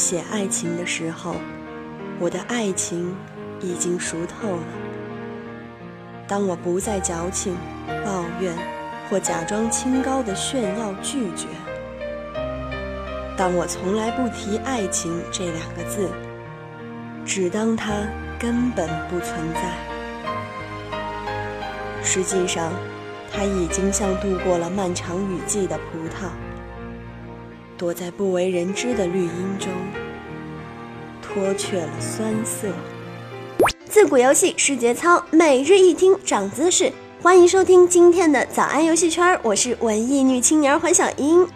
写爱情的时候，我的爱情已经熟透了。当我不再矫情、抱怨或假装清高的炫耀拒绝，当我从来不提爱情这两个字，只当它根本不存在。实际上，它已经像度过了漫长雨季的葡萄，躲在不为人知的绿荫中，脱却了酸涩。自古游戏是节操，每日一听长姿势。欢迎收听今天的早安游戏圈，我是文艺女青年黄小英。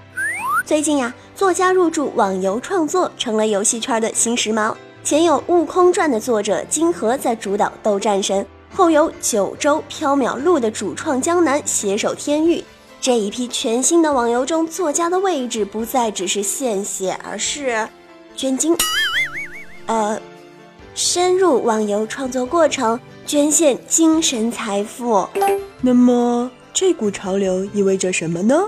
最近呀，作家入驻网游创作成了游戏圈的新时髦。前有《悟空传》的作者金河在主导斗战神，后有九州缥缈录的主创江南携手天域。这一批全新的网游中，作家的位置不再只是献血，而是捐精。呃。深入网游创作过程，捐献精神财富。那么，这股潮流意味着什么呢？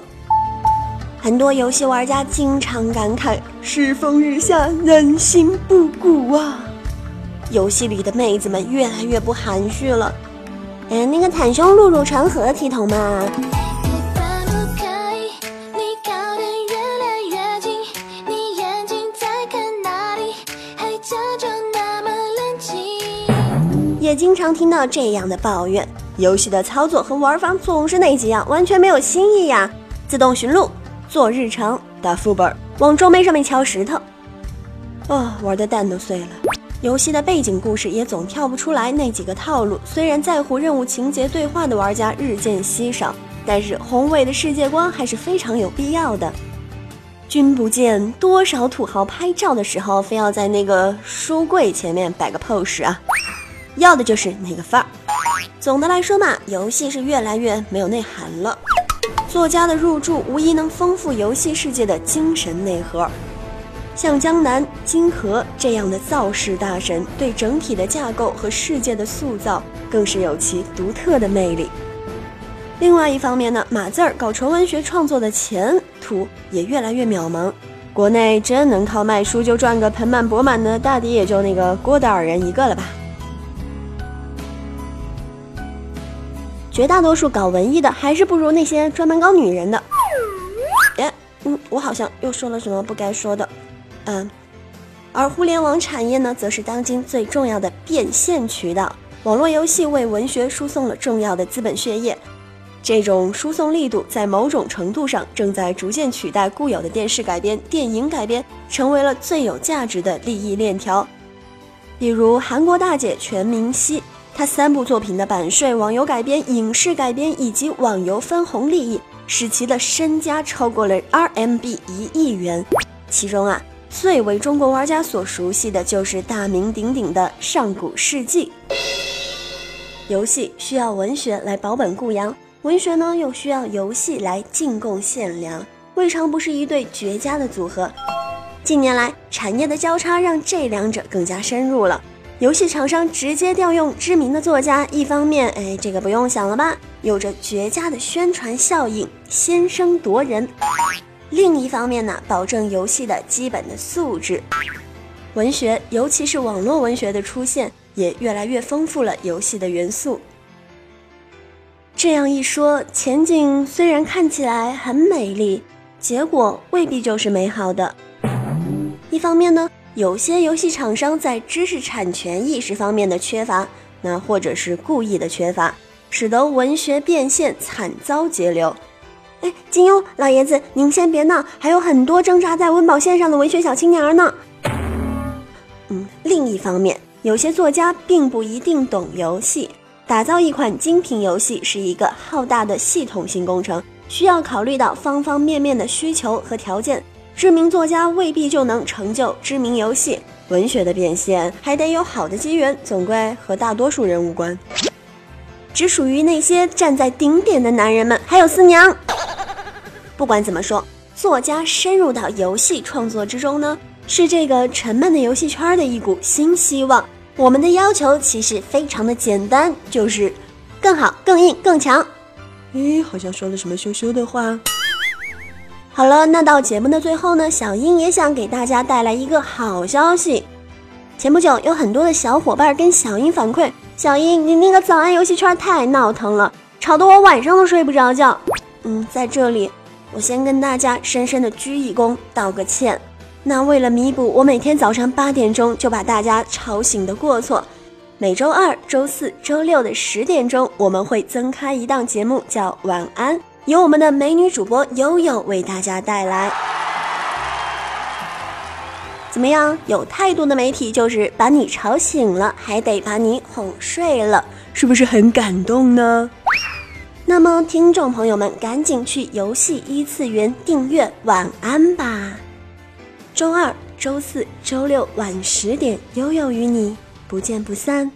很多游戏玩家经常感慨：“世风日下，人心不古啊！”游戏里的妹子们越来越不含蓄了。哎，那个袒胸露乳成何体统嘛？也经常听到这样的抱怨：游戏的操作和玩法总是那几样，完全没有新意呀！自动寻路、做日常、打副本、往装备上面敲石头，啊，玩的蛋都碎了。游戏的背景故事也总跳不出来那几个套路。虽然在乎任务情节、对话的玩家日渐稀少，但是宏伟的世界观还是非常有必要的。君不见多少土豪拍照的时候，非要在那个书柜前面摆个 pose 啊！要的就是那个范儿。总的来说嘛，游戏是越来越没有内涵了。作家的入驻无疑能丰富游戏世界的精神内核。像江南、金河这样的造势大神，对整体的架构和世界的塑造更是有其独特的魅力。另外一方面呢，码字儿搞纯文学创作的前途也越来越渺茫。国内真能靠卖书就赚个盆满钵满的，大抵也就那个郭德尔人一个了吧。绝大多数搞文艺的还是不如那些专门搞女人的。哎，嗯，我好像又说了什么不该说的。嗯，而互联网产业呢，则是当今最重要的变现渠道。网络游戏为文学输送了重要的资本血液，这种输送力度在某种程度上正在逐渐取代固有的电视改编、电影改编，成为了最有价值的利益链条。比如韩国大姐全明熙。他三部作品的版税、网游改编、影视改编以及网游分红利益，使其的身家超过了 RMB 一亿元。其中啊，最为中国玩家所熟悉的就是大名鼎鼎的《上古世纪》。游戏需要文学来保本固阳，文学呢又需要游戏来进贡献粮，未尝不是一对绝佳的组合。近年来，产业的交叉让这两者更加深入了。游戏厂商直接调用知名的作家，一方面，哎，这个不用想了吧，有着绝佳的宣传效应，先声夺人；另一方面呢，保证游戏的基本的素质。文学，尤其是网络文学的出现，也越来越丰富了游戏的元素。这样一说，前景虽然看起来很美丽，结果未必就是美好的。一方面呢。有些游戏厂商在知识产权意识方面的缺乏，那或者是故意的缺乏，使得文学变现惨遭截流。哎，金庸老爷子，您先别闹，还有很多挣扎在温饱线上的文学小青年呢。嗯，另一方面，有些作家并不一定懂游戏，打造一款精品游戏是一个浩大的系统性工程，需要考虑到方方面面的需求和条件。知名作家未必就能成就知名游戏，文学的变现还得有好的机缘，总归和大多数人无关，只属于那些站在顶点的男人们，还有四娘。不管怎么说，作家深入到游戏创作之中呢，是这个沉闷的游戏圈的一股新希望。我们的要求其实非常的简单，就是更好、更硬、更强。咦，好像说了什么羞羞的话。好了，那到节目的最后呢，小英也想给大家带来一个好消息。前不久有很多的小伙伴跟小英反馈，小英你那个早安游戏圈太闹腾了，吵得我晚上都睡不着觉。嗯，在这里我先跟大家深深的鞠一躬，道个歉。那为了弥补我每天早上八点钟就把大家吵醒的过错。每周二、周四周六的十点钟，我们会增开一档节目，叫《晚安》，由我们的美女主播悠悠为大家带来。怎么样？有态度的媒体就是把你吵醒了，还得把你哄睡了，是不是很感动呢？那么，听众朋友们，赶紧去游戏一次元订阅《晚安》吧。周二、周四周六晚十点，悠悠与你。不见不散。